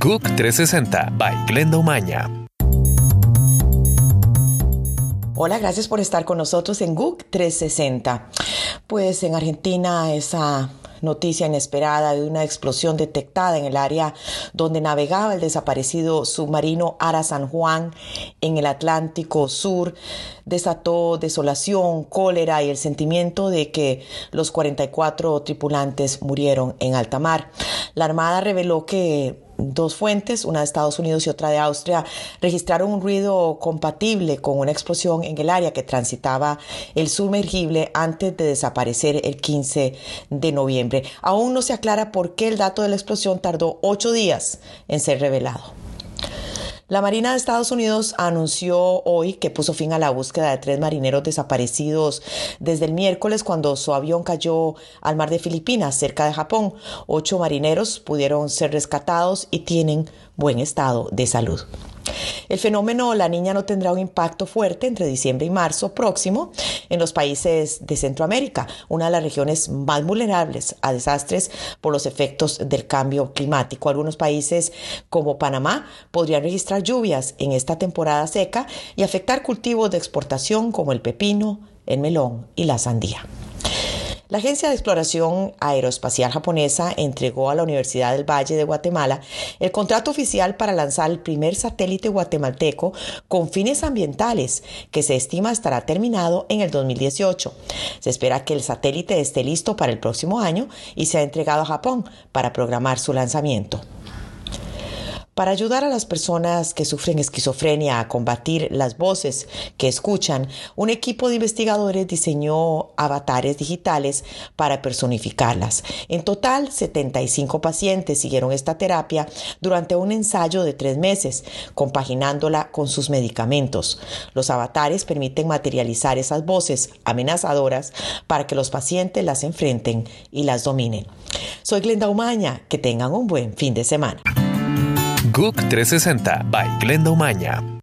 GUC 360 by Glenda Umaña. Hola, gracias por estar con nosotros en GUC 360. Pues en Argentina esa noticia inesperada de una explosión detectada en el área donde navegaba el desaparecido submarino Ara San Juan en el Atlántico Sur desató desolación, cólera y el sentimiento de que los 44 tripulantes murieron en alta mar. La Armada reveló que dos fuentes, una de Estados Unidos y otra de Austria, registraron un ruido compatible con una explosión en el área que transitaba el sumergible antes de desaparecer el 15 de noviembre. Aún no se aclara por qué el dato de la explosión tardó ocho días en ser revelado. La Marina de Estados Unidos anunció hoy que puso fin a la búsqueda de tres marineros desaparecidos desde el miércoles cuando su avión cayó al mar de Filipinas, cerca de Japón. Ocho marineros pudieron ser rescatados y tienen buen estado de salud. El fenómeno La Niña no tendrá un impacto fuerte entre diciembre y marzo próximo en los países de Centroamérica, una de las regiones más vulnerables a desastres por los efectos del cambio climático. Algunos países como Panamá podrían registrar lluvias en esta temporada seca y afectar cultivos de exportación como el pepino, el melón y la sandía. La Agencia de Exploración Aeroespacial Japonesa entregó a la Universidad del Valle de Guatemala el contrato oficial para lanzar el primer satélite guatemalteco con fines ambientales, que se estima estará terminado en el 2018. Se espera que el satélite esté listo para el próximo año y sea entregado a Japón para programar su lanzamiento. Para ayudar a las personas que sufren esquizofrenia a combatir las voces que escuchan, un equipo de investigadores diseñó avatares digitales para personificarlas. En total, 75 pacientes siguieron esta terapia durante un ensayo de tres meses, compaginándola con sus medicamentos. Los avatares permiten materializar esas voces amenazadoras para que los pacientes las enfrenten y las dominen. Soy Glenda Umaña, que tengan un buen fin de semana. GUC 360 by Glenda Umaña.